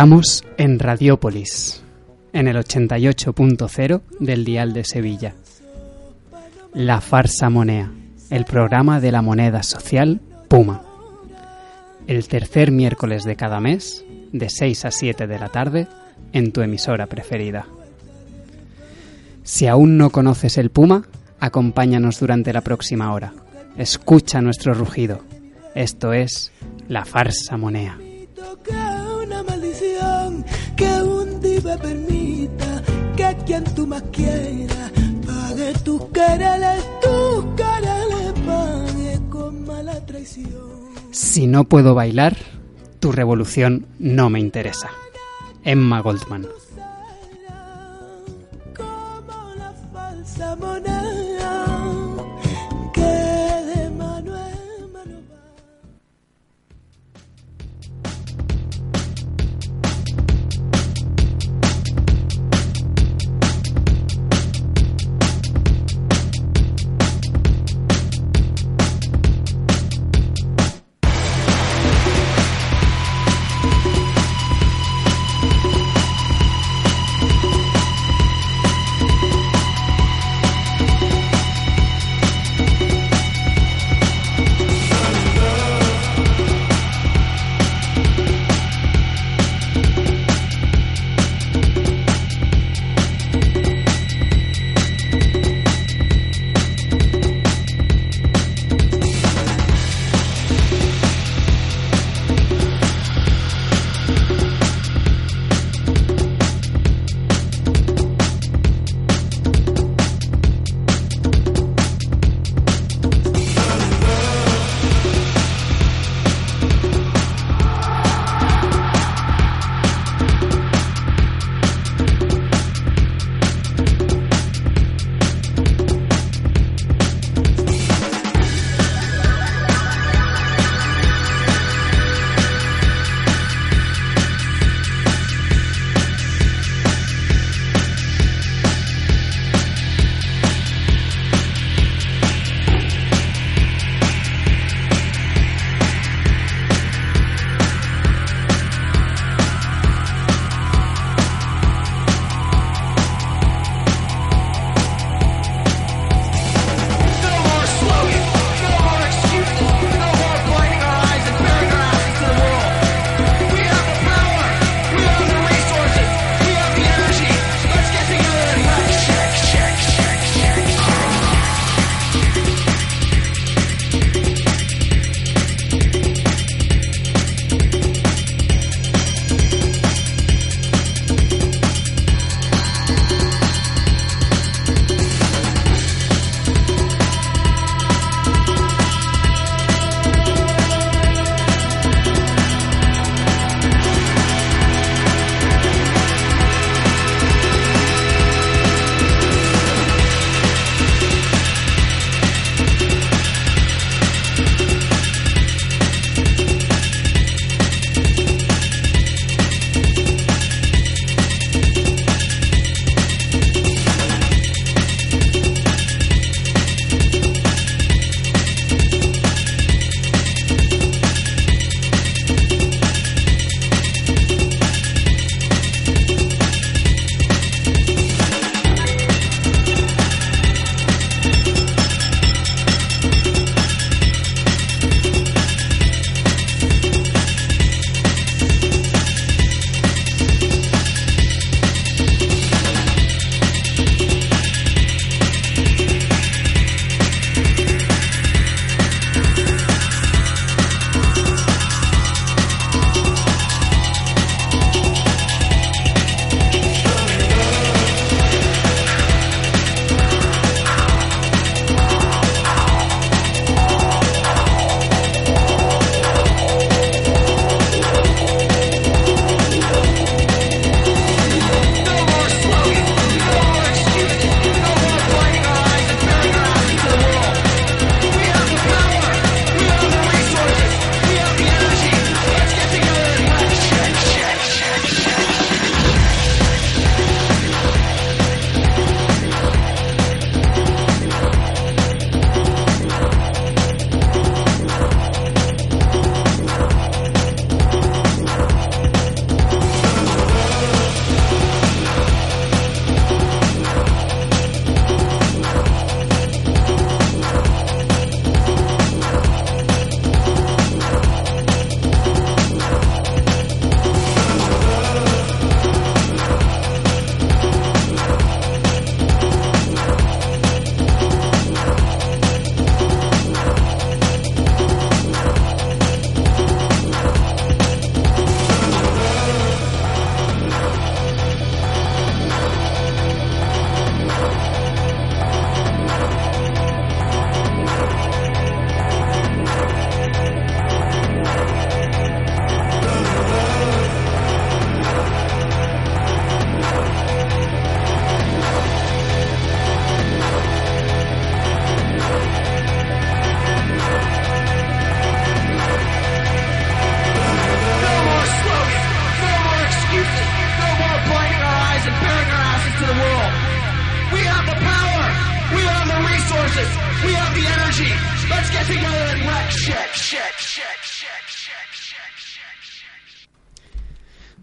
Estamos en Radiópolis, en el 88.0 del Dial de Sevilla. La Farsa Monea, el programa de la moneda social Puma. El tercer miércoles de cada mes, de 6 a 7 de la tarde, en tu emisora preferida. Si aún no conoces el Puma, acompáñanos durante la próxima hora. Escucha nuestro rugido. Esto es La Farsa Monea. Que un día permita que quien tú más quieras pague tus quereres, tus quereres pague con mala traición. Si no puedo bailar, tu revolución no me interesa. Emma Goldman. Como la falsa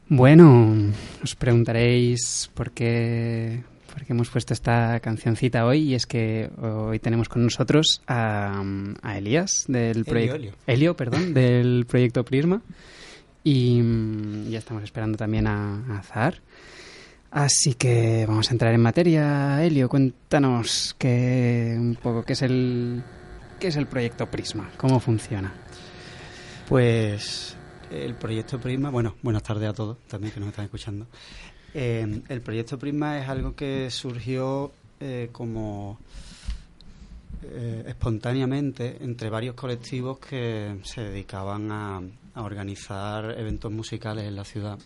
Bueno, os preguntaréis por qué, por qué hemos puesto esta cancioncita hoy y es que hoy tenemos con nosotros a, a Elías del proyecto Elio. Elio, perdón, del proyecto Prisma y ya estamos esperando también a, a Zahar. Así que vamos a entrar en materia. Elio, cuéntanos qué, un poco qué es el qué es el proyecto Prisma, cómo funciona. Pues el proyecto Prisma, bueno, buenas tardes a todos también que nos están escuchando. Eh, el proyecto Prisma es algo que surgió eh, como eh, espontáneamente entre varios colectivos que se dedicaban a, a organizar eventos musicales en la ciudad.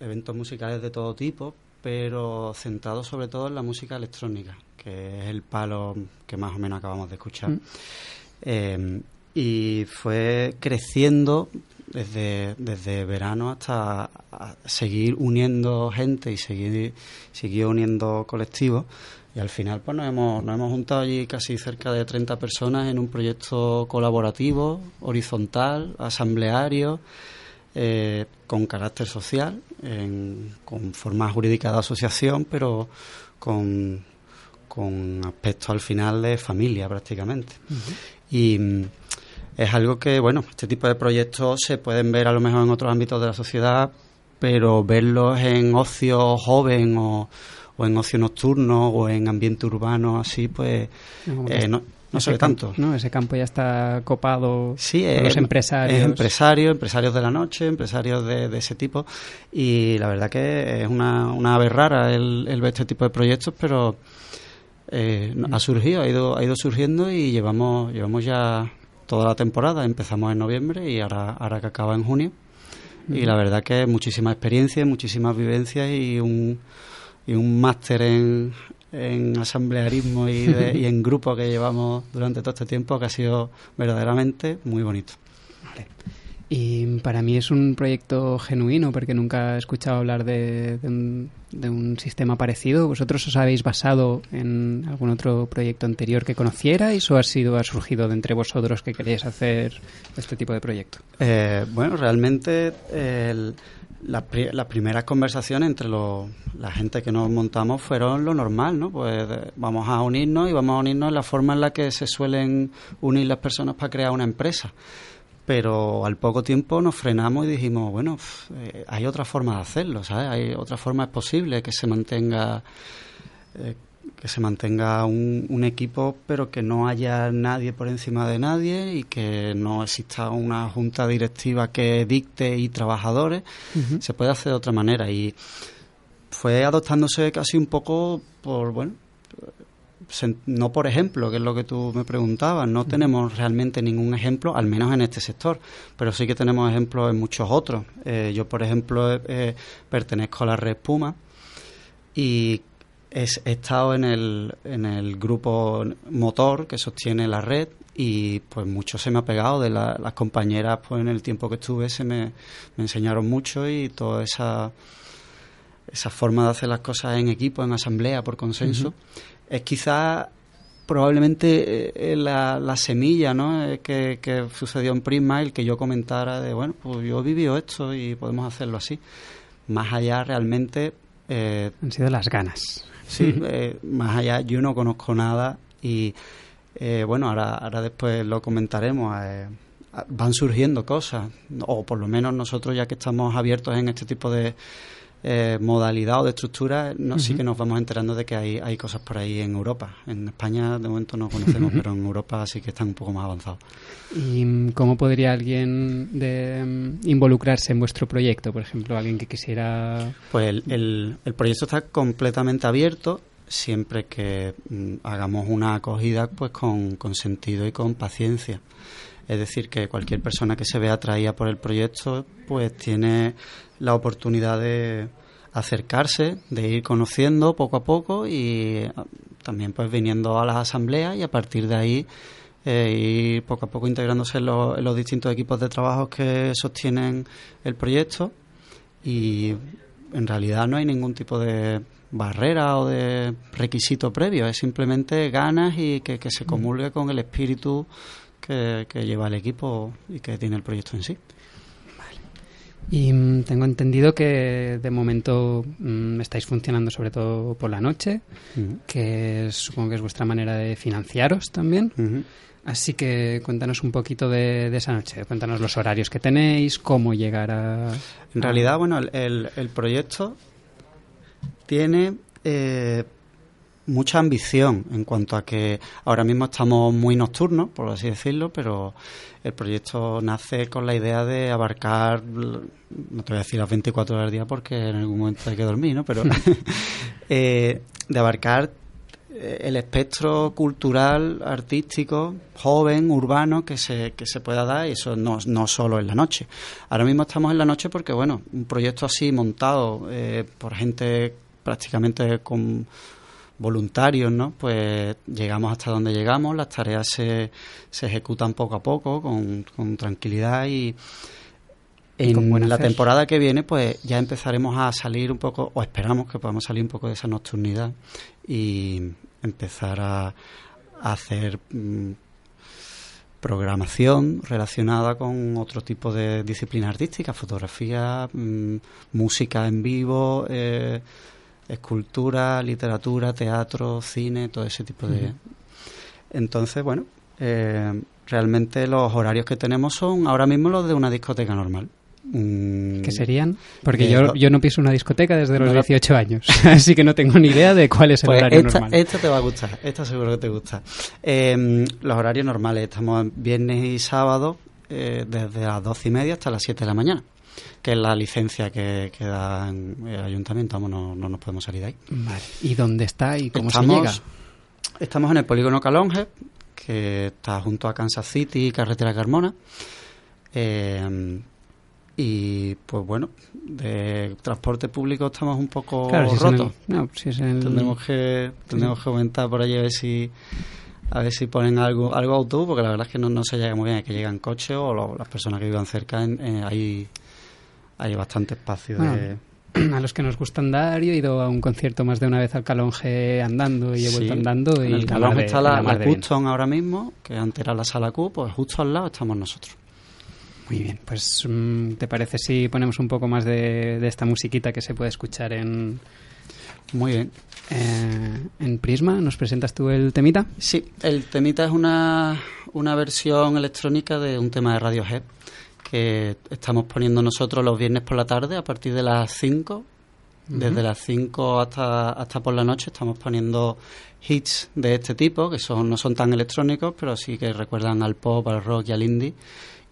Eventos musicales de todo tipo, pero centrados sobre todo en la música electrónica, que es el palo que más o menos acabamos de escuchar. Mm. Y fue creciendo desde, desde verano hasta seguir uniendo gente y seguir siguió uniendo colectivos y al final pues nos hemos, nos hemos juntado allí casi cerca de 30 personas en un proyecto colaborativo, horizontal, asambleario, eh, con carácter social, en- con forma jurídica de asociación, pero con, con aspecto al final de familia prácticamente. Y es algo que, bueno, este tipo de proyectos se pueden ver a lo mejor en otros ámbitos de la sociedad, pero verlos en ocio joven o, o en ocio nocturno o en ambiente urbano así, pues eh, no, no se campo- tanto. ¿no? Ese campo ya está copado Sí, por es, los empresarios. es empresario, empresarios de la noche, empresarios de, de ese tipo. Y la verdad que es una, una ave rara el, el ver este tipo de proyectos, pero eh, ha surgido, ha ido, ha ido surgiendo y llevamos, llevamos ya toda la temporada. Empezamos en noviembre y ahora, ahora que acaba en junio. Y la verdad que muchísima experiencia, muchísimas vivencias y un, y un máster en, en asamblearismo y, de- y en grupo que llevamos durante todo este tiempo que ha sido verdaderamente muy bonito. Vale. Y para mí es un proyecto genuino porque nunca he escuchado hablar de, de un, de un sistema parecido. ¿Vosotros os habéis basado en algún otro proyecto anterior que conocierais o ha sido ha surgido de entre vosotros que queréis hacer este tipo de proyecto? Eh, bueno, realmente el- las pri- las primeras conversaciones entre la gente que nos montamos fueron lo normal, ¿no? Pues vamos a unirnos y vamos a unirnos en la forma en la que se suelen unir las personas para crear una empresa. Pero al poco tiempo nos frenamos y dijimos, bueno, eh, hay otra forma de hacerlo, ¿sabes? Hay otra forma, es posible que se mantenga eh, que se mantenga un, un equipo, pero que no haya nadie por encima de nadie y que no exista una junta directiva que dicte y trabajadores. Se puede hacer de otra manera y fue adoptándose casi un poco por, bueno, no por ejemplo, que es lo que tú me preguntabas, no tenemos realmente ningún ejemplo, al menos en este sector, pero sí que tenemos ejemplos en muchos otros. Eh, yo, por ejemplo, eh, pertenezco a la red Puma y he estado en el, en el grupo motor que sostiene la red y pues mucho se me ha pegado de la- las compañeras pues en el tiempo que estuve se me, me enseñaron mucho y toda esa esa forma de hacer las cosas en equipo, en asamblea, por consenso, es quizá probablemente eh, eh, la, la semilla ¿no? Eh, que, que sucedió en Prisma el que yo comentara de, bueno, pues yo he vivido esto y podemos hacerlo así. Más allá realmente, eh, Han sido las ganas. sí, eh, más allá yo no conozco nada y eh, bueno, ahora, ahora después lo comentaremos. van surgiendo cosas, o por lo menos nosotros ya que estamos abiertos en este tipo de eh, modalidad o de estructura, no, sí que nos vamos enterando de que hay, hay cosas por ahí en Europa. En España de momento no conocemos, pero en Europa sí que están un poco más avanzados. ¿Y mm, cómo podría alguien de, mm, involucrarse en vuestro proyecto? Por ejemplo, alguien que quisiera... Pues el, el- el proyecto está completamente abierto siempre que mm, hagamos una acogida pues con, con sentido y con paciencia. Es decir, que cualquier persona que se vea atraída por el proyecto pues tiene la oportunidad de acercarse, de ir conociendo poco a poco y ah, también pues viniendo a las asambleas y a partir de ahí eh, ir poco a poco integrándose en los, en los distintos equipos de trabajo que sostienen el proyecto. Y en realidad no hay ningún tipo de barrera o de requisito previo, es simplemente ganas y que, que se comulgue con el espíritu que, que lleva el equipo y que tiene el proyecto en sí. Y mm, tengo entendido que de momento mm, estáis funcionando sobre todo por la noche, Ujú. que es- supongo que es vuestra manera de financiaros también. Así que cuéntanos un poquito de, de esa noche, cuéntanos los horarios que tenéis, cómo llegar a... En realidad, bueno, el, el- el proyecto tiene eh, mucha ambición en cuanto a que ahora mismo estamos muy nocturnos, por así decirlo, pero el proyecto nace con la idea de abarcar, no te voy a decir las 24 horas al día porque en algún momento hay que dormir, ¿no? Pero eh, de abarcar eh, el espectro cultural, artístico, joven, urbano que se, que se pueda dar y eso no, no solo en la noche. Ahora mismo estamos en la noche porque, bueno, un proyecto así montado eh, por gente prácticamente con voluntarios, ¿no? Pues llegamos hasta donde llegamos, las tareas se, se ejecutan poco a poco, con, con tranquilidad y en la temporada que viene, pues ya empezaremos a salir un poco, o esperamos que podamos salir un poco de esa nocturnidad y empezar a, a hacer mm, programación relacionada con otro tipo de disciplinas artísticas, fotografía, mm, música en vivo, eh, escultura, literatura, teatro, cine, todo ese tipo de... Entonces, bueno, eh, realmente los horarios que tenemos son ahora mismo los de una discoteca normal. Mm, ¿Qué serían? Porque de yo, yo no piso una discoteca desde los No, 18 años, así que no tengo ni idea de cuál es el Pues horario esta, normal. esta te va a gustar, esta seguro que te gusta. Eh, los horarios normales, estamos viernes y sábado eh, desde las doce y media hasta las 7 de la mañana, que es la licencia que, que da el ayuntamiento, vamos, no, no nos podemos salir de ahí. Vale. ¿Y dónde está y cómo estamos, se llega? Estamos en el polígono Calonge, que está junto a Kansas City y Carretera Carmona. Eh, y pues bueno, de transporte público estamos un poco Claro, si es en el- rotos. no, si es el- Tendremos que tendremos que aumentar por allí a ver si a ver si ponen algo algo autobús porque la verdad es que no, no se llega muy bien, hay que llegan coches o lo- las personas que vivan cerca en, en- hay hay bastante espacio de a los que nos gusta andar, yo he ido a un concierto más de una vez al Calonge andando y he vuelto Sí. andando. Y en el de- está la, la. Custom ahora mismo, que antes era la sala Q, pues justo al lado estamos nosotros. Muy bien, pues mm, ¿te parece si ponemos un poco más de, de esta musiquita que se puede escuchar en, Muy bien. eh, en Prisma? ¿Nos presentas tú el temita? Sí, el temita es una, una versión electrónica de un tema de Radiohead que estamos poniendo nosotros los viernes por la tarde a partir de las 5. Desde las 5 hasta, hasta por la noche estamos poniendo hits de este tipo, que son no son tan electrónicos, pero sí que recuerdan al pop, al rock y al indie.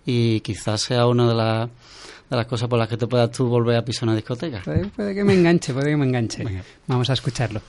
Y quizás sea una de, las de las cosas por las que te puedas tú volver a pisar una discoteca. Puede, puede que me enganche, puede que me enganche. Venga. Vamos a escucharlo.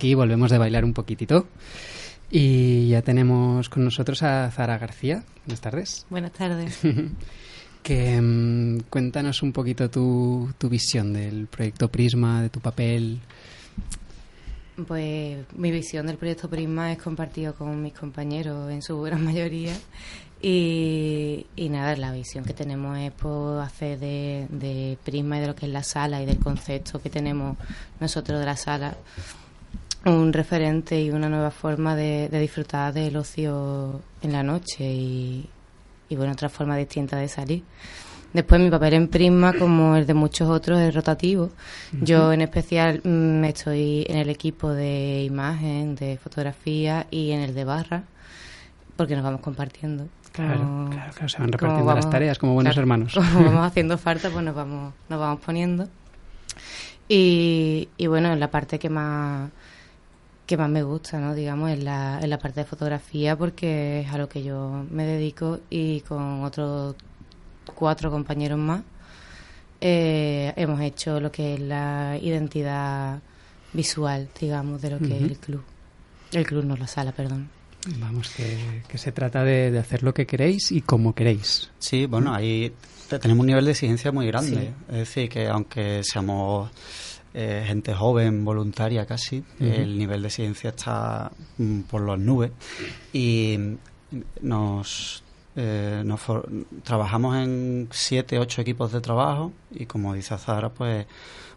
Aquí, volvemos de bailar un poquitito. Y ya tenemos con nosotros a Zara García. Buenas tardes. Buenas tardes. que mm, cuéntanos un poquito tu, tu visión del proyecto Prisma, de tu papel. Pues mi visión del proyecto Prisma es compartido con mis compañeros en su gran mayoría. Y, y nada, la visión que tenemos es por hacer de, de Prisma y de lo que es la sala y del concepto que tenemos nosotros de la sala un referente y una nueva forma de, de disfrutar del ocio en la noche y, y, bueno, otra forma distinta de salir. Después mi papel en Prisma, como el de muchos otros, es rotativo. Yo en especial mm, estoy en el equipo de imagen, de fotografía y en el de barra, porque nos vamos compartiendo. Claro, Como- claro, claro, se van repartiendo vamos- las tareas como buenos claro, hermanos. Como vamos haciendo falta, pues nos vamos, nos vamos poniendo. Y, y bueno, la parte que más que más me gusta, ¿no? Digamos, es la, es la parte de fotografía porque es a lo que yo me dedico y con otros cuatro compañeros más eh, hemos hecho lo que es la identidad visual, digamos, de lo que es el club. El club, no la sala, perdón. Vamos, que, que se trata de, de hacer lo que queréis y como queréis. Sí, bueno, ahí te- tenemos un nivel de exigencia muy grande. Sí. Es decir, que aunque seamos eh, gente joven, voluntaria casi, el nivel de exigencia está mm, por las nubes. Y nos, eh, nos for- trabajamos en siete, ocho equipos de trabajo y como dice Zara, pues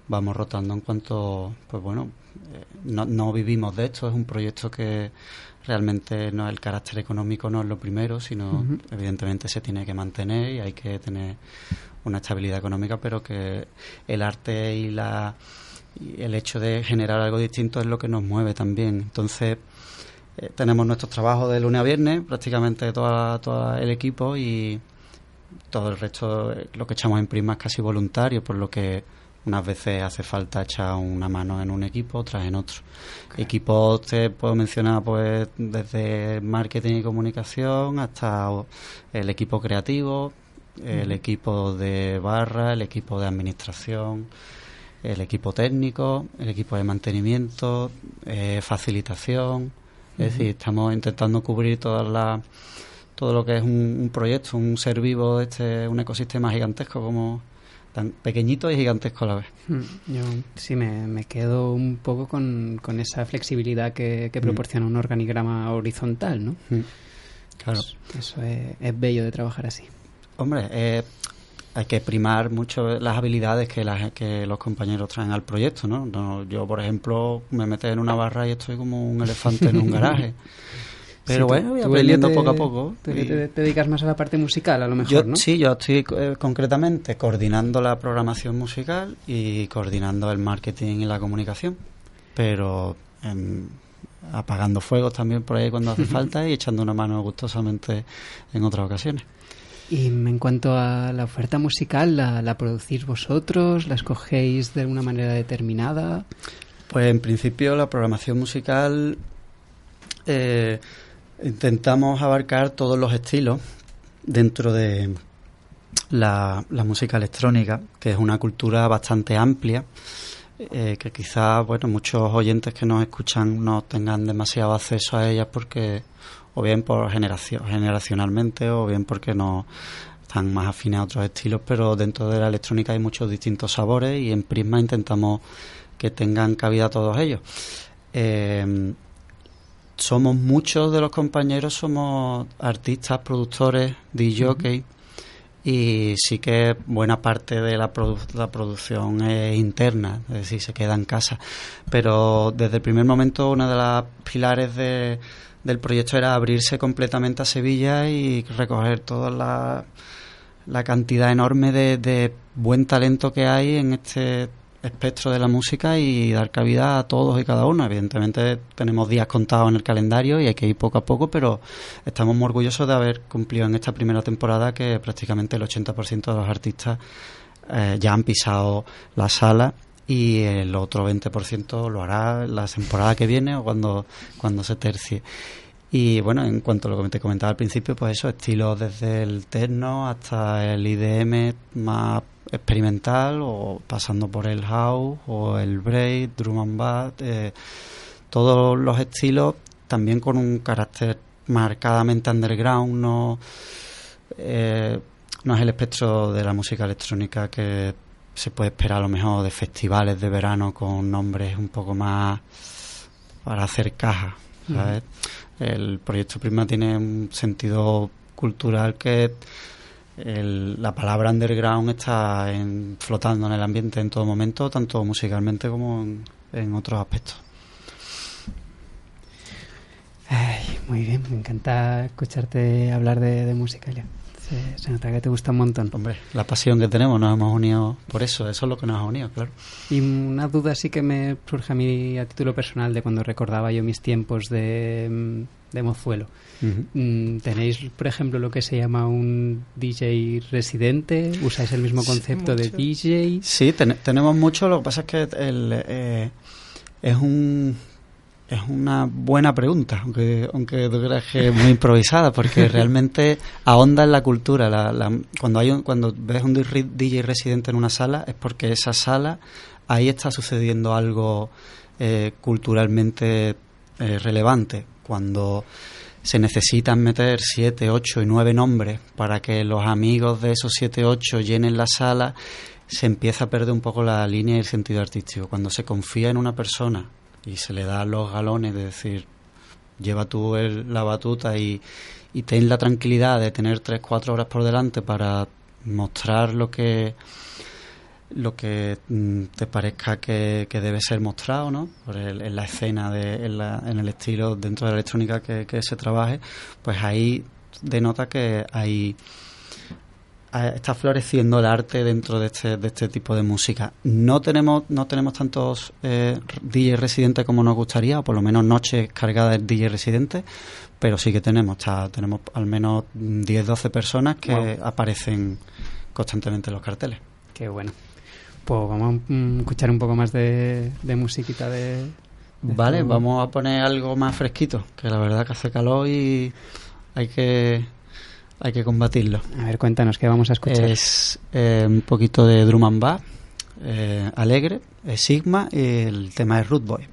vamos rotando en cuanto, pues bueno, eh, no, no vivimos de esto, es un proyecto que realmente no el carácter económico no es lo primero, sino evidentemente se tiene que mantener y hay que tener una estabilidad económica, pero que el arte y la y el hecho de generar algo distinto es lo que nos mueve también. Entonces, eh, tenemos nuestros trabajos de lunes a viernes, prácticamente toda, todo el equipo y todo el resto, eh, lo que echamos en Prisma es casi voluntario, por lo que unas veces hace falta echar una mano en un equipo, otras en otro. Equipos te puedo mencionar pues desde marketing y comunicación hasta el equipo creativo, el equipo de barra, el equipo de administración, el equipo técnico, el equipo de mantenimiento, eh, facilitación. Es decir, estamos intentando cubrir todas las todo lo que es un, un proyecto, un ser vivo, este, un ecosistema gigantesco como tan pequeñito y gigantesco a la vez. Mm, Yo sí me, me quedo un poco con, con esa flexibilidad que, que Mm. proporciona un organigrama horizontal, ¿no? Claro. Eso es, es bello de trabajar así. Hombre, eh, hay que primar mucho las habilidades que, las, que los compañeros traen al proyecto, ¿no? No, Yo, por ejemplo, me meto en una barra y estoy como un elefante en un garaje. Pero Sí, bueno, voy aprendiendo te- poco a poco. Te, y- te- te dedicas más a la parte musical, a lo mejor, yo, ¿no? Sí, yo estoy eh, concretamente coordinando la programación musical y coordinando el marketing y la comunicación, pero em, apagando fuegos también por ahí cuando hace falta y echando una mano gustosamente en otras ocasiones. Y en cuanto a la oferta musical, ¿la, la producís vosotros? ¿La escogéis de alguna manera determinada? Pues en principio la programación musical eh, intentamos abarcar todos los estilos dentro de la, la música electrónica, que es una cultura bastante amplia, eh, que quizás bueno muchos oyentes que nos escuchan no tengan demasiado acceso a ellas porque o bien por generación, generacionalmente o bien porque no están más afines a otros estilos, pero dentro de la electrónica hay muchos distintos sabores y en Prisma intentamos que tengan cabida todos ellos. Eh, somos muchos de los compañeros, somos artistas, productores, DJ, y sí que buena parte de la, produ- la producción es interna, es decir, se queda en casa. Pero desde el primer momento, uno de los pilares de- del proyecto era abrirse completamente a Sevilla y recoger toda la, cantidad enorme de, de buen talento que hay en este espectro de la música y dar cabida a todos y cada uno. Evidentemente tenemos días contados en el calendario y hay que ir poco a poco, pero estamos muy orgullosos de haber cumplido en esta primera temporada que prácticamente el 80% de los artistas eh, ya han pisado la sala y el otro 20% lo hará la temporada que viene o cuando, cuando se tercie. Y bueno, en cuanto a lo que te comentaba al principio, pues eso, estilos desde el techno hasta el IDM más experimental o pasando por el house o el break, drum and bass, eh, todos los estilos también con un carácter marcadamente underground, no, eh, no es el espectro de la música electrónica que se puede esperar a lo mejor de festivales de verano con nombres un poco más para hacer caja. ¿sabes? El proyecto Prisma tiene un sentido cultural que el- la palabra underground está en- flotando en el ambiente en todo momento, tanto musicalmente como en, en otros aspectos. Ay, muy bien, me encanta escucharte hablar de, de música, Elia. Se, se nota que te gusta un montón. Hombre, la pasión que tenemos, nos hemos unido por eso, eso es lo que nos ha unido, claro. Y una duda sí que me surge a mí a título personal de cuando recordaba yo mis tiempos de, de mozuelo. Mm, ¿Tenéis, por ejemplo, lo que se llama un DJ residente? ¿Usáis el mismo Sí, concepto de. DJ? Sí, ten- tenemos mucho, lo que pasa es que el, eh, es un es una buena pregunta, aunque aunque tú creas que es muy improvisada, porque realmente ahonda en la cultura. La, la- cuando hay un- cuando ves un DJ residente en una sala es porque esa sala ahí está sucediendo algo eh, culturalmente eh, relevante. Cuando se necesitan meter siete, ocho y nueve nombres para que los amigos de esos siete, ocho llenen la sala, se empieza a perder un poco la línea y el sentido artístico. Cuando se confía en una persona y se le da los galones de decir, lleva tú el- la batuta y, y ten la tranquilidad de tener tres, cuatro horas por delante para mostrar lo que lo que mm, te parezca que, que debe ser mostrado, ¿no? Por el- en la escena, de, en, la- en el estilo dentro de la electrónica que, que se trabaje, pues ahí denota que hay está floreciendo el arte dentro de este, de este tipo de música. No tenemos, no tenemos tantos eh, DJ residentes como nos gustaría, o por lo menos noches cargadas de DJ residentes, pero sí que tenemos, está, tenemos al menos 10-12 personas que Wow. aparecen constantemente en los carteles. Qué bueno. Pues vamos a escuchar un poco más de, de musiquita de... de Vale, vamos a poner algo más fresquito, que la verdad que hace calor y hay que hay que combatirlo. A ver, cuéntanos, ¿qué vamos a escuchar? Es eh, un poquito de drum and bass, eh, alegre, es Sigma y el tema es Root Boy.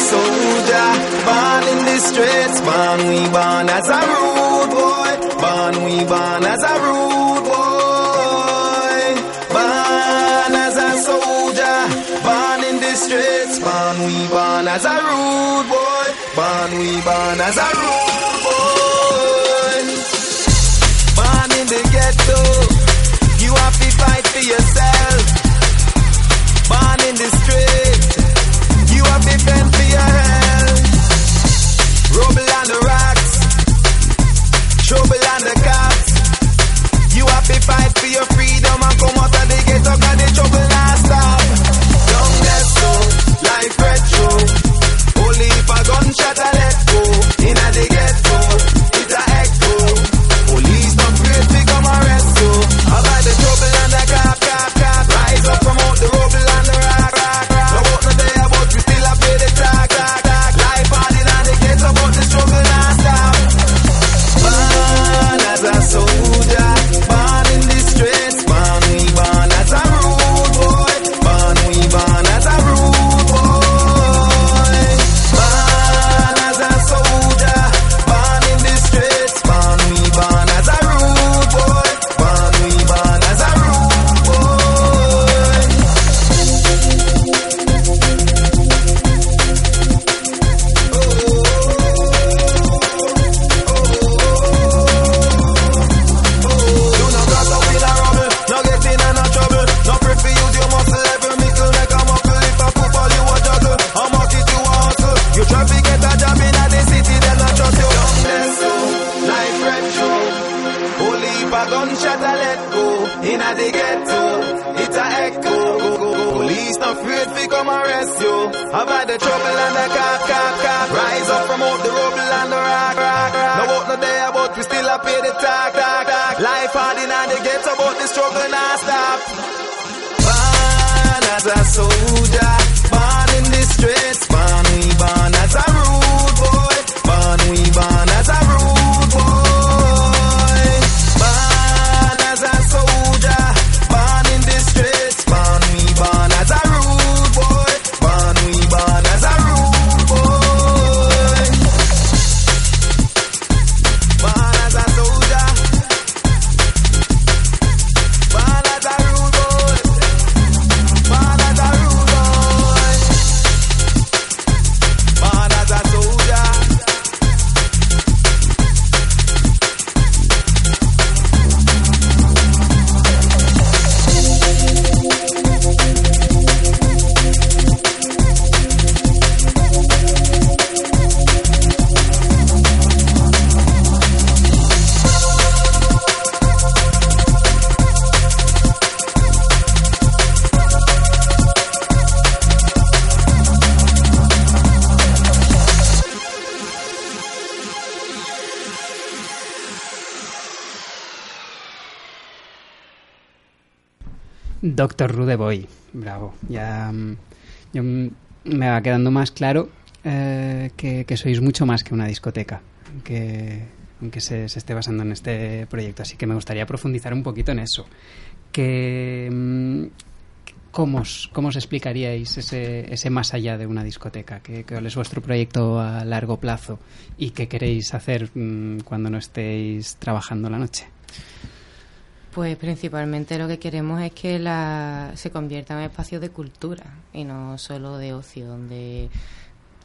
Soldier, born in the streets, born we born as a rude boy, born we born as a rude boy, born as a soldier, born in the streets, born we born as a rude boy, born we born as a rude the trouble and the cock, cock, cock. Rise up from out the rubble and the rock, rock, rock. No out no day but we still a pay the talk, talk, talk. Life hard in the ghetto, but the struggle not stop. Born as a soldier, Doctor Rudeboy, bravo. Ya, mm, mm, me va quedando más claro eh, que, sois mucho más que una discoteca, que, que se, esté basando en este proyecto. Así que me gustaría profundizar un poquito en eso. Mm, ¿cómo, os, ¿Cómo explicaríais ese, ese más allá de una discoteca? ¿Qué, ¿Cuál es vuestro proyecto a largo plazo? ¿Y qué queréis hacer cuando no estéis trabajando la noche? Pues principalmente lo que queremos es que la, se convierta en un espacio de cultura y no solo de ocio, donde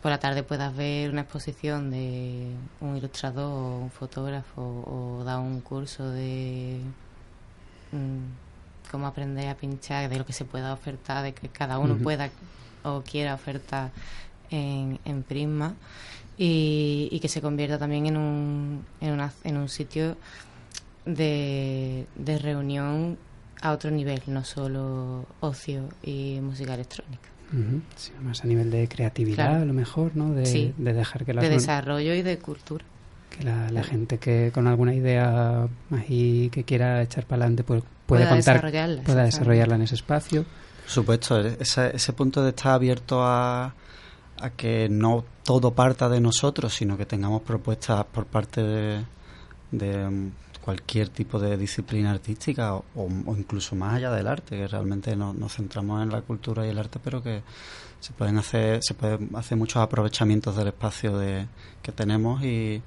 por la tarde puedas ver una exposición de un ilustrador o un fotógrafo o dar un curso de mm, cómo aprender a pinchar, de lo que se pueda ofertar, de que cada uno pueda o quiera ofertar en, en Prisma y, y que se convierta también en un, en una- en un sitio de, de reunión a otro nivel, no solo ocio y música electrónica. Ujú, sí, más a nivel de creatividad, Claro. a lo mejor, ¿no? De, Sí. de dejar que, las De desarrollo y de cultura. que la, la gente que con alguna idea ahí que quiera echar para adelante pues, puede Pueda contar, desarrollarla, pueda desarrollarla en ese espacio. Por supuesto, ese, ese punto de estar abierto a, a que no todo parta de nosotros, sino que tengamos propuestas por parte de, de, cualquier tipo de disciplina artística o, o incluso más allá del arte, que realmente no- nos centramos en la cultura y el arte, pero que se pueden hacer, se pueden hacer muchos aprovechamientos del espacio de, que tenemos y,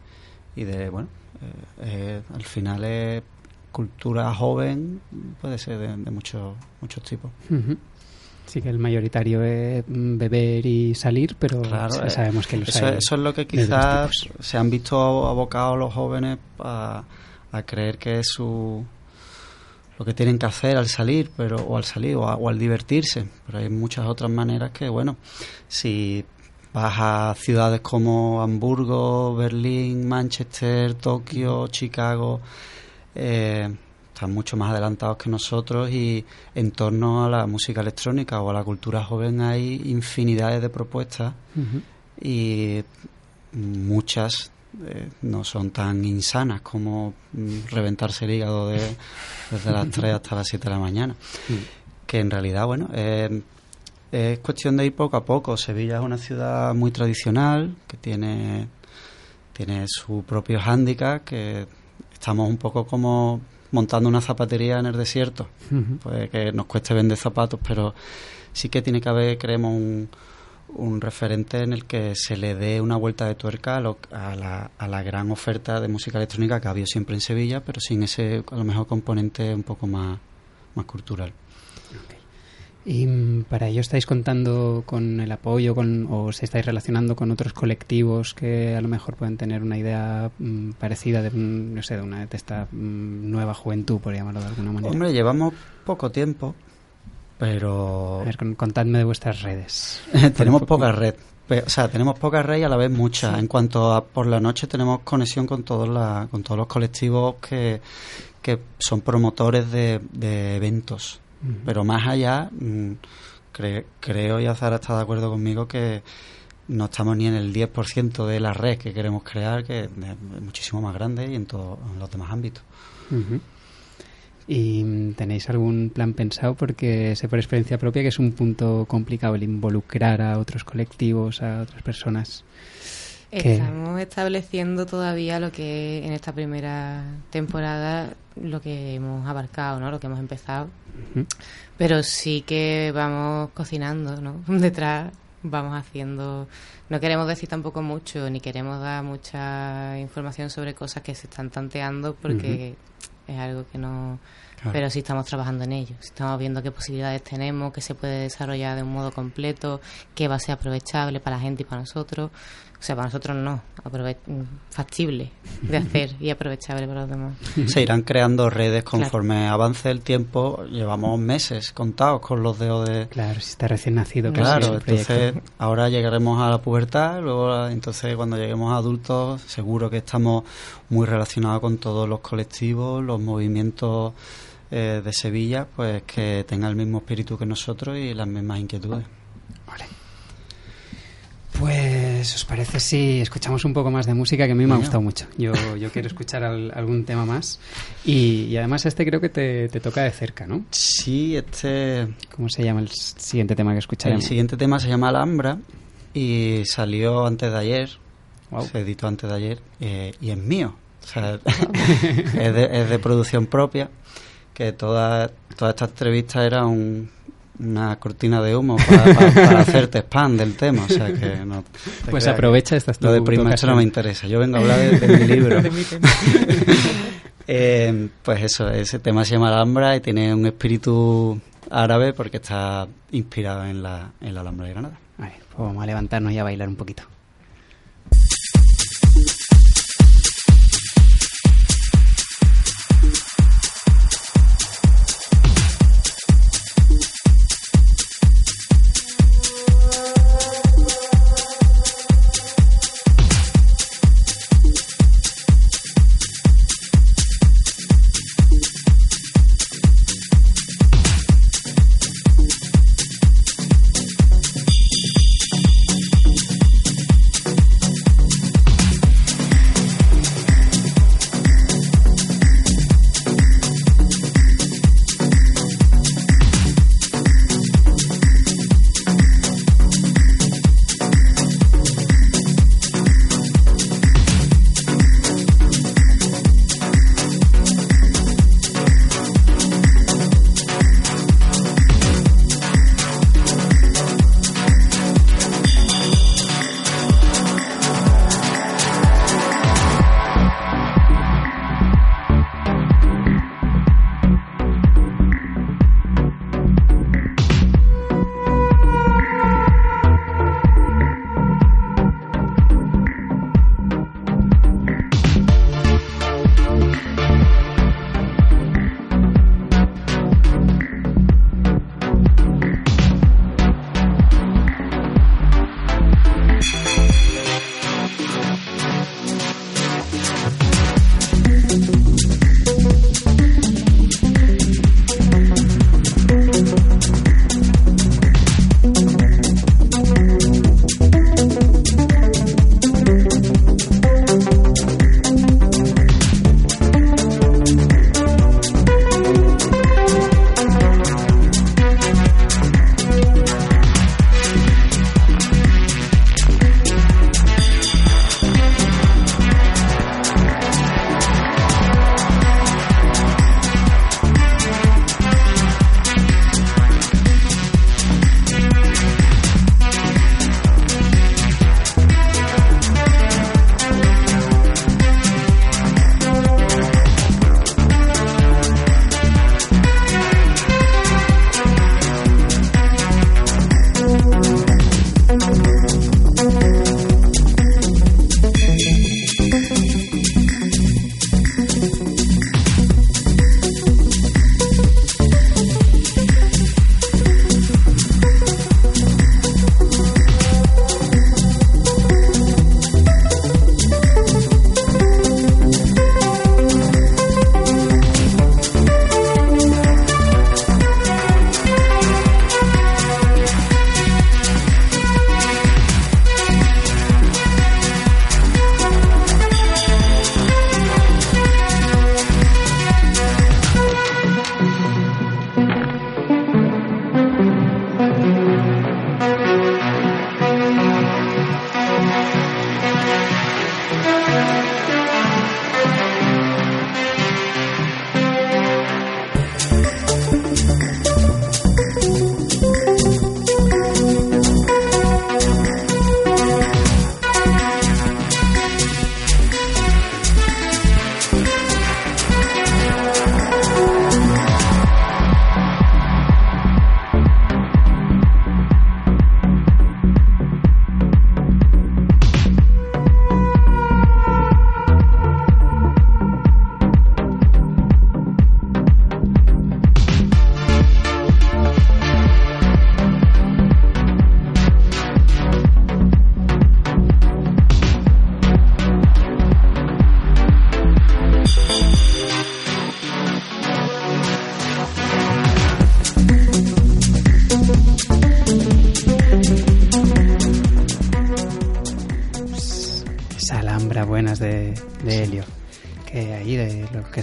y de, bueno, eh, eh, al final es cultura joven, puede ser de, de muchos muchos tipos. Ujú. Sí que el mayoritario es mm, beber y salir, pero Claro, eh, sabemos que los eso, hay eso es lo que quizás se han visto abocados los jóvenes a, a creer que es su lo que tienen que hacer al salir pero o al salir o, a- o al divertirse. Pero hay muchas otras maneras que bueno si vas a ciudades como Hamburgo Berlín Manchester Tokio Chicago eh, están mucho más adelantados que nosotros y en torno a la música electrónica o a la cultura joven hay infinidades de propuestas y muchas eh, no son tan insanas como mm, reventarse el hígado de- desde las 3 hasta las 7 de la mañana. Que en realidad, bueno, eh, es cuestión de ir poco a poco. Sevilla es una ciudad muy tradicional que tiene, tiene su propio hándicap, que estamos un poco como montando una zapatería en el desierto pues que nos cueste vender zapatos, pero sí que tiene que haber, creemos, un, un referente en el que se le dé una vuelta de tuerca a, lo- a la, a la gran oferta de música electrónica que ha habido siempre en Sevilla, pero sin ese, a lo mejor, componente un poco más, más cultural. Y mm, para ello estáis contando con el apoyo con, o os estáis relacionando con otros colectivos que a lo mejor pueden tener una idea mm, parecida de, un- no sé, de una de esta mm, nueva juventud, por llamarlo de alguna manera. Hombre, llevamos poco tiempo, pero A ver, con- contadme de vuestras redes. tenemos poca red. O sea, tenemos poca red y a la vez mucha. En cuanto a por la noche tenemos conexión con todos la, con todos los colectivos que, que son promotores de, de eventos. Pero más allá, mm, cre- creo, y Azara está de acuerdo conmigo, que no estamos ni en el 10% de la red que queremos crear, que es muchísimo más grande y en todos en los demás ámbitos. Ujú. ¿Y mm, tenéis algún plan pensado? Porque sé por experiencia propia que es un punto complicado el involucrar a otros colectivos, a otras personas. que- Estamos estableciendo todavía lo que en esta primera temporada lo que hemos abarcado, ¿no? Lo que hemos empezado. Pero sí que vamos cocinando, ¿no? Detrás vamos haciendo... No queremos decir tampoco mucho, ni queremos dar mucha información sobre cosas que se están tanteando porque es algo que no... Claro. Pero sí estamos trabajando en ello. Estamos viendo qué posibilidades tenemos, qué se puede desarrollar de un modo completo, qué va a ser aprovechable para la gente y para nosotros. O sea, para nosotros no, aprove- factible de hacer y aprovechable para los demás. Se irán creando redes conforme avance el tiempo. Llevamos meses contados con los dedos de... Claro, si está recién nacido. casi Claro, entonces ahora llegaremos a la pubertad, luego entonces cuando lleguemos a adultos seguro que estamos muy relacionados con todos los colectivos, los movimientos eh, de Sevilla, pues que tengan el mismo espíritu que nosotros y las mismas inquietudes. Pues, ¿os parece si escuchamos un poco más de música que a mí me ha gustado mucho? Yo, yo quiero escuchar al- algún tema más. Y, y además este creo que te, te toca de cerca, ¿no? Sí, este ¿Cómo se llama el siguiente tema que el escucharemos? siguiente tema se llama Alhambra y salió antes de ayer, Guau. se editó antes de ayer eh, y es mío. O sea, es, de, es de producción propia, que toda, toda esta entrevista era un- una cortina de humo para, para- para hacerte spam del tema. O sea que no te Pues aprovecha, esta Lo de prima, eso no me interesa. Yo vengo a hablar de, de mi libro. Eh, pues eso, ese tema se llama Alhambra y tiene un espíritu árabe porque está inspirado en la, en la Alhambra de Granada. Vale, pues vamos a levantarnos y a bailar un poquito.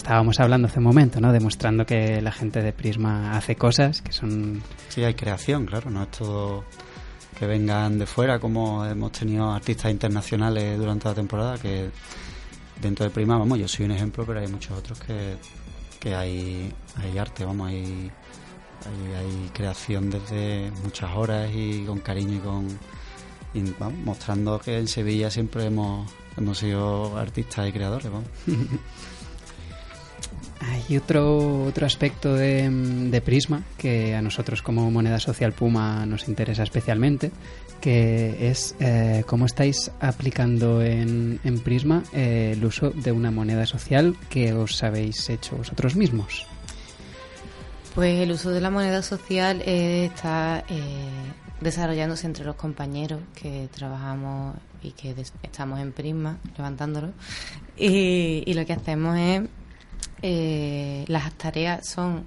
Estábamos hablando hace un momento, ¿no? Demostrando que la gente de Prisma hace cosas que son Sí, hay creación, claro, no es todo que vengan de fuera, como hemos tenido artistas internacionales durante la temporada, que dentro de Prima, vamos, yo soy un ejemplo, pero hay muchos otros que, que hay, hay arte, vamos, hay, hay, hay creación desde muchas horas y con cariño y con... y, vamos, mostrando que en Sevilla siempre hemos, hemos sido artistas y creadores, vamos. Hay otro, otro aspecto de, Prisma que a nosotros como moneda social Puma nos interesa especialmente, que es eh, cómo estáis aplicando en, en Prisma eh, el uso de una moneda social que os habéis hecho vosotros mismos. Pues el uso de la moneda social eh, está desarrollándose entre los compañeros que trabajamos y que estamos en Prisma, levantándolo. Y lo que hacemos es, eh, las tareas son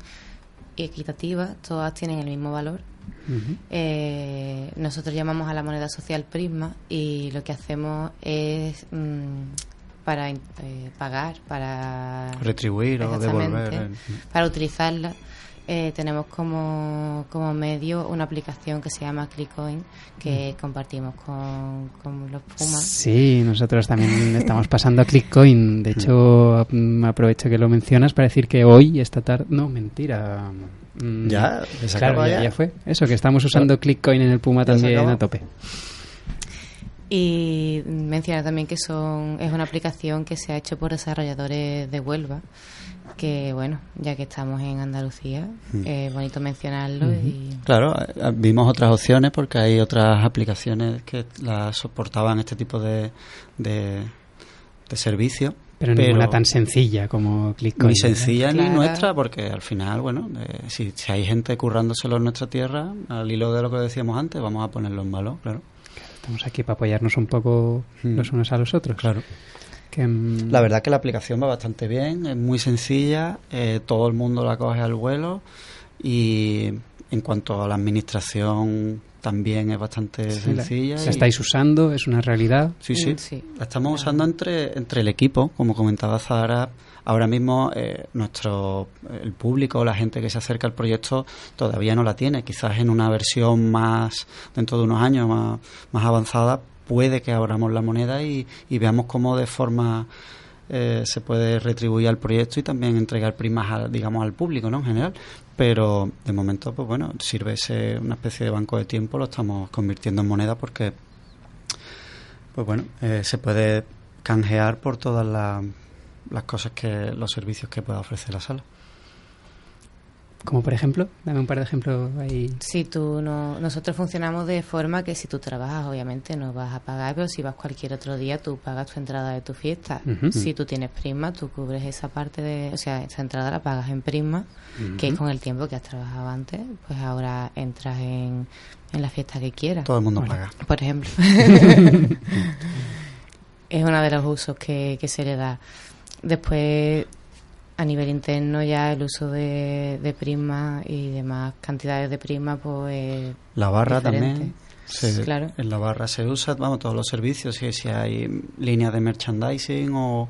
equitativas, todas tienen el mismo valor. Eh, nosotros llamamos a la moneda social Prisma y lo que hacemos es mm, para eh, pagar, para Retribuir o devolver. eh. para utilizarla eh, tenemos como, como medio una aplicación que se llama ClickCoin que compartimos con, con los Pumas. Sí, nosotros también estamos pasando a ClickCoin. De hecho, mm, aprovecho que lo mencionas para decir que hoy, esta tarde... No, mentira. Mm, Ya, ¿se claro, ya, fue. Eso, que estamos usando ClickCoin en el Puma ¿Ya se también a tope. Y mencionar también que son es una aplicación que se ha hecho por desarrolladores de Huelva, que bueno, ya que estamos en Andalucía, Mm. es bonito mencionarlo y Claro, eh, vimos otras opciones porque hay otras aplicaciones que las soportaban este tipo de, de, de servicio. Pero ninguna tan sencilla como ClickCoin. Ni sencilla ni Claro. nuestra, porque al final, bueno, eh, si, si hay gente currándoselo en nuestra tierra, al hilo de lo que decíamos antes, vamos a ponerlo en valor, claro. Estamos aquí para apoyarnos un poco Mm. los unos a los otros. Claro. Que, mm, La verdad que la aplicación va bastante bien, es muy sencilla, eh, todo el mundo la coge al vuelo y en cuanto a la administración también es bastante sí, sencilla. la y- estáis usando, es una realidad. Sí, sí. Sí. La estamos usando entre, entre el equipo, como comentaba Zahara. Ahora mismo eh, nuestro el público, la gente que se acerca al proyecto todavía no la tiene. Quizás en una versión más dentro de unos años más, más avanzada puede que abramos la moneda y, veamos cómo de forma eh, se puede retribuir al proyecto y también entregar primas, al- digamos, al público, ¿no? En general. Pero de momento, pues bueno, sirve ese, una especie de banco de tiempo, lo estamos convirtiendo en moneda porque pues bueno, eh, se puede canjear por todas la- las cosas que, los servicios que pueda ofrecer la sala. Como por ejemplo, dame un par de ejemplos ahí. Si tú no, nosotros funcionamos de forma que si tú trabajas, obviamente no vas a pagar, pero si vas cualquier otro día, tú pagas tu entrada de tu fiesta. Si tú tienes prisma, tú cubres esa parte de, o sea, esa entrada la pagas en prisma, que con el tiempo que has trabajado antes, pues ahora entras en, en la fiesta que quieras. Todo el mundo Bueno. paga. por ejemplo. es uno de los usos que, que se le da. Después, a nivel interno, ya el uso de, de prisma y demás cantidades de prisma, pues. La barra Diferente. también. se- Claro. En la barra se usa, vamos, todos los servicios, si, si hay líneas de merchandising o, o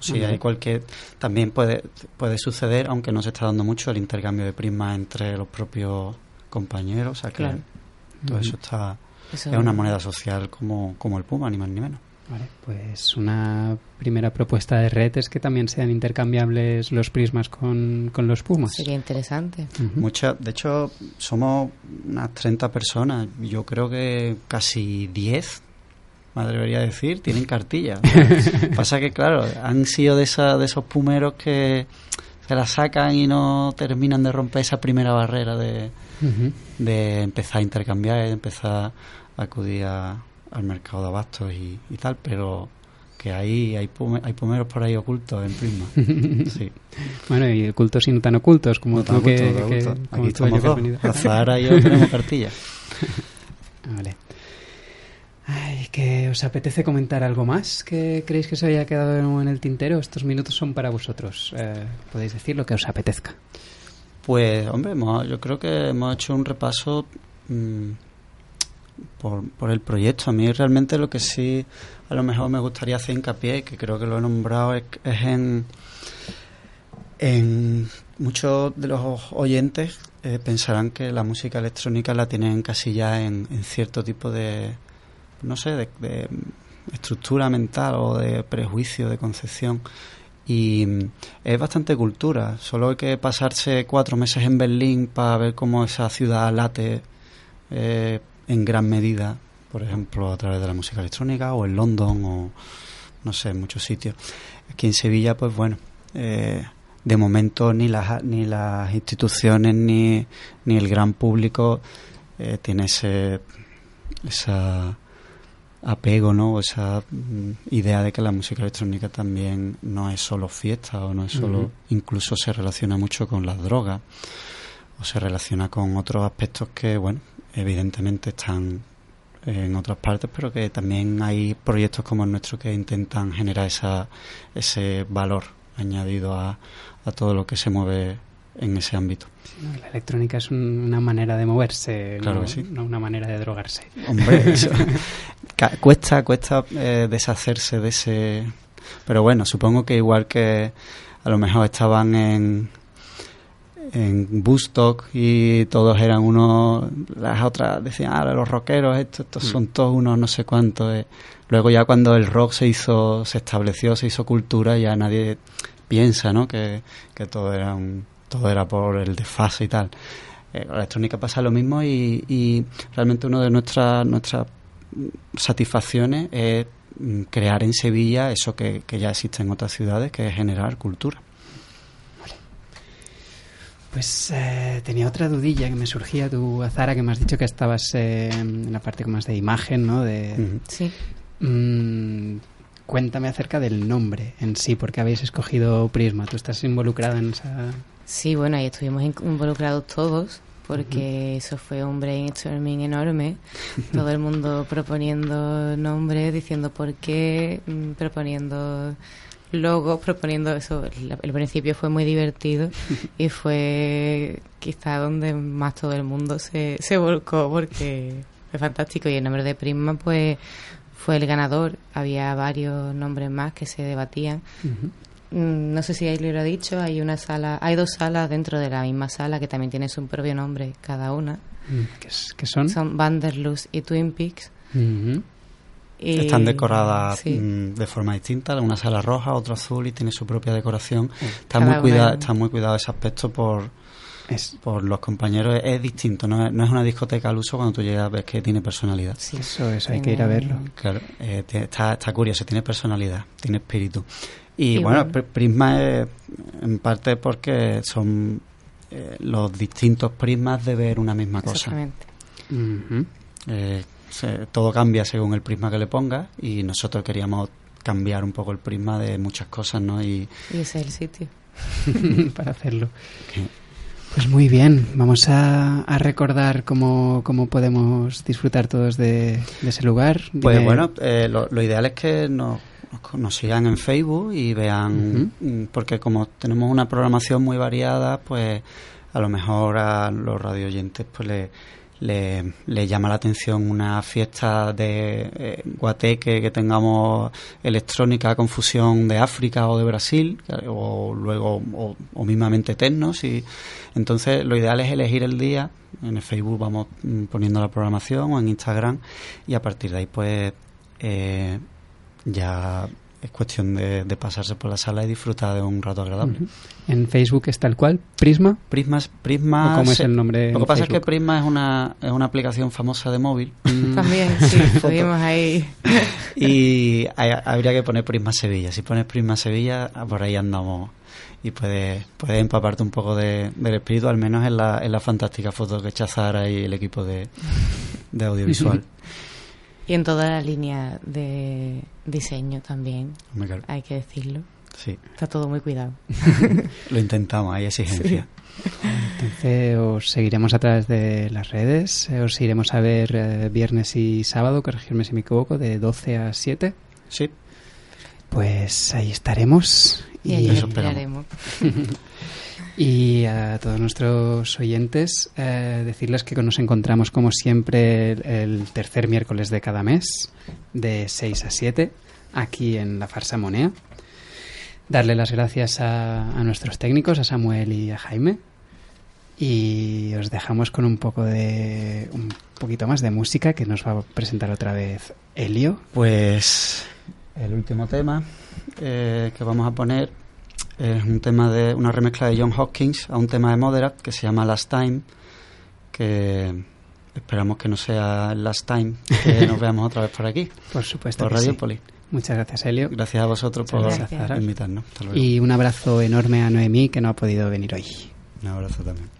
si hay cualquier... También puede, puede suceder, aunque no se está dando mucho, el intercambio de prismas entre los propios compañeros. O sea que Claro. todo eso está... eso- Es una moneda social como, como el Puma, ni más ni menos. Vale, pues una primera propuesta de red es que también sean intercambiables los prismas con, con los pumas. Sería interesante. Ujú. Muchas, de hecho, somos unas 30 personas. Yo creo que casi 10, me atrevería a decir, tienen cartilla. Pasa que, claro, han sido de, esa, de esos pumeros que se la sacan y no terminan de romper esa primera barrera de, Ujú. de empezar a intercambiar, de empezar a acudir a- al mercado de abastos y, y tal, pero que hay, hay, pume- hay pumeros por ahí ocultos en Prisma. Sí. Bueno, y ocultos y no tan ocultos, como No tú que, no como Aquí tú, estamos dos. venido. La Zahara y yo tenemos cartilla. Vale. Ay, que os apetece comentar algo más que creéis que se haya quedado en el tintero. Estos minutos son para vosotros. Eh, podéis decir lo que os apetezca. Pues, hombre, hemos- yo creo que hemos hecho un repaso mm, por, el proyecto. A mí realmente lo que sí a lo mejor me gustaría hacer hincapié, que creo que lo he nombrado, es, es en, en muchos de los oyentes eh, pensarán que la música electrónica la tienen encasillada en, en cierto tipo de, no sé, de, de estructura mental o de prejuicio, de concepción. Y mm, es bastante cultura. Solo hay que pasarse cuatro meses en Berlín para ver cómo esa ciudad late eh, en gran medida, por ejemplo, a través de la música electrónica o en London o no sé, en muchos sitios. Aquí en Sevilla, pues bueno, eh, de momento ni las, ni las instituciones ni, ni el gran público eh, tiene ese esa apego, ¿no? Esa mm, idea de que la música electrónica también no es solo fiesta o no es solo, incluso se relaciona mucho con las drogas o se relaciona con otros aspectos que, bueno, evidentemente están en otras partes, pero que también hay proyectos como el nuestro que intentan generar esa, ese valor añadido a, a todo lo que se mueve en ese ámbito. La electrónica es un- una manera de moverse, Claro no, que sí. no una manera de drogarse. Hombre, eso- cuesta, cuesta eh, deshacerse de ese... Pero bueno, supongo que igual que a lo mejor estaban en en Bustock y todos eran unos las otras decían ah los rockeros estos, estos Mm. son todos unos no sé cuántos eh. luego ya cuando el rock se hizo se estableció se hizo cultura ya nadie piensa no que, que todo era un, todo era por el desfase y tal Eh, la electrónica pasa lo mismo y, y realmente una de nuestras nuestras satisfacciones es mm, crear en Sevilla eso que, que ya existe en otras ciudades que es generar cultura Pues eh, tenía otra dudilla que me surgía. Tú, Azara, que me has dicho que estabas eh, en la parte más de imagen, ¿no? De. Sí. Mm, cuéntame acerca del nombre en sí, porque habéis escogido Prisma. ¿Tú estás involucrado en esa...? Sí, bueno, ahí estuvimos in- involucrados todos, porque eso fue un brainstorming enorme. Todo el mundo proponiendo nombres, diciendo por qué, mm, proponiendo logos, proponiendo eso. El, el principio fue muy divertido y fue quizá donde más todo el mundo se, se volcó, porque fue fantástico. Y el nombre de Prisma, pues fue el ganador. Había varios nombres más que se debatían. Mm, No sé si ahí lo he dicho, hay una sala, hay dos salas dentro de la misma sala que también tienen su propio nombre cada una. Mm, ¿Qué, es- qué son? Son Vanderlust y Twin Peaks. Ujú. Y- Están decoradas sí. mm, de forma distinta, una sala roja, otra azul y tiene su propia decoración. Está Cada muy cuidado, está muy cuidado ese aspecto por, Es, por los compañeros. Es, es distinto, no es, no es una discoteca al uso cuando tú llegas ves que tiene personalidad. Sí. eso, eso hay que ir a verlo. Claro, eh, está, está curioso, tiene personalidad, tiene espíritu. Y, Y bueno, bueno. Pri- Prisma es en parte porque son eh, los distintos prismas de ver una misma cosa. Exactamente. Eh, se- todo cambia según el prisma que le pongas y nosotros queríamos cambiar un poco el prisma de muchas cosas, ¿no? Y Y ese es el sitio. para hacerlo. Pues muy bien, vamos a, a recordar cómo, cómo podemos disfrutar todos de, de ese lugar. Pues bueno, eh, lo, lo ideal es que nos, nos sigan en Facebook y vean, mm, porque como tenemos una programación muy variada, pues a lo mejor a los radioyentes pues le, le, llama la atención una fiesta de eh, guateque que tengamos electrónica con fusión de África o de Brasil, o luego, o, o mismamente tecnos, y entonces lo ideal es elegir el día, en el Facebook vamos mm, poniendo la programación o en Instagram, y a partir de ahí pues eh, ya es cuestión de, de pasarse por la sala y disfrutar de un rato agradable. En Facebook es tal cual, Prisma. Prismas, Prisma. ¿O cómo es el nombre Lo que pasa es que Prisma es una, es una aplicación famosa de móvil. También, sí, estuvimos ahí. y hay- habría que poner Prisma Sevilla. Si pones Prisma Sevilla, por ahí andamos. Y puedes, puedes empaparte un poco de- del espíritu, al menos en la, en la fantástica foto que echa Zara y el equipo de, de audiovisual. Y en toda la línea de diseño también, claro, hay que decirlo. Sí, Está todo muy cuidado. lo intentamos, hay exigencia. Entonces os seguiremos a través de las redes, eh, os iremos a ver eh, viernes y sábado, corregirme si me equivoco, de 12 a 7. Sí, Pues ahí estaremos. Y ahí esperaremos. Y a todos nuestros oyentes, eh, decirles que nos encontramos como siempre el, tercer miércoles de cada mes, de 6 a 7, aquí en La Farsa Monea. Darle las gracias a, a nuestros técnicos, a Samuel y a Jaime. Y os dejamos con un poco de. un poquito más de música que nos va a presentar otra vez Elio. Pues el último tema eh, que vamos a poner es un tema de una remezcla de John Hopkins a un tema de Moderat que se llama Last Time, que esperamos que no sea Last Time, que nos veamos otra vez por aquí, Por supuesto. por sí. Muchas gracias, Elio. Gracias a vosotros por Muchas invitarnos. Y un abrazo enorme a Noemí que no ha podido venir hoy. Un abrazo también.